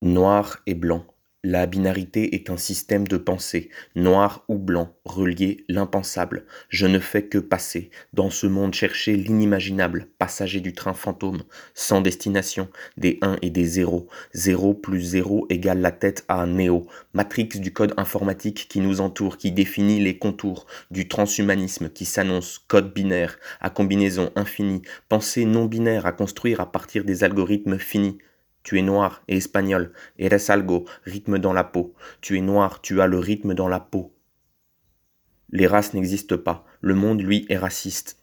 Noir et blanc. La binarité est un système de pensée, noir ou blanc, relié l'impensable. Je ne fais que passer, dans ce monde chercher l'inimaginable, passager du train fantôme, sans destination, des 1 et des 0. 0 plus 0 égale la tête à néo, matrix du code informatique qui nous entoure, qui définit les contours, du transhumanisme qui s'annonce, code binaire, à combinaison infinie, pensée non binaire à construire à partir des algorithmes finis. Tu es noir et espagnol. Eres algo, rythme dans la peau. Tu es noir, tu as le rythme dans la peau. Les races n'existent pas. Le monde, lui, est raciste.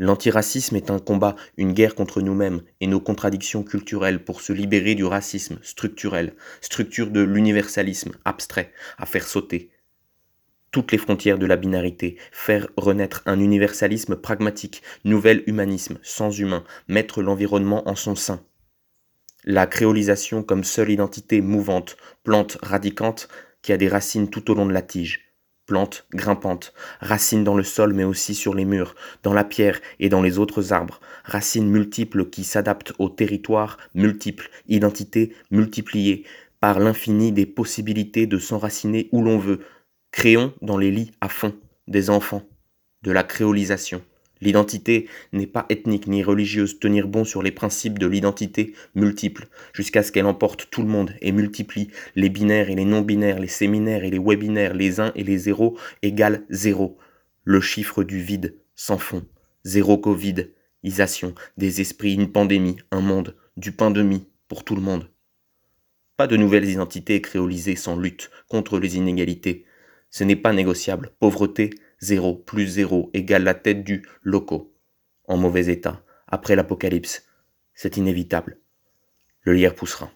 L'antiracisme est un combat, une guerre contre nous-mêmes et nos contradictions culturelles pour se libérer du racisme structurel, structure de l'universalisme abstrait, à faire sauter toutes les frontières de la binarité, faire renaître un universalisme pragmatique, nouvel humanisme, sans humain, mettre l'environnement en son sein. La créolisation comme seule identité mouvante, plante radicante qui a des racines tout au long de la tige. Plante grimpante, racines dans le sol mais aussi sur les murs, dans la pierre et dans les autres arbres, racines multiples qui s'adaptent au territoire, multiples, identités multipliées, par l'infini des possibilités de s'enraciner où l'on veut. Créons dans les lits à fond des enfants, de la créolisation. L'identité n'est pas ethnique ni religieuse, tenir bon sur les principes de l'identité multiple, jusqu'à ce qu'elle emporte tout le monde et multiplie les binaires et les non-binaires, les séminaires et les webinaires, les uns et les zéros égale zéro. Le chiffre du vide, sans fond. Zéro Covid, isation, des esprits, une pandémie, un monde, du pain de mie pour tout le monde. Pas de nouvelles identités créolisées sans lutte contre les inégalités. Ce n'est pas négociable. Pauvreté, 0 plus 0 égale la tête du loco, en mauvais état, après l'apocalypse. C'est inévitable. Le lierre poussera.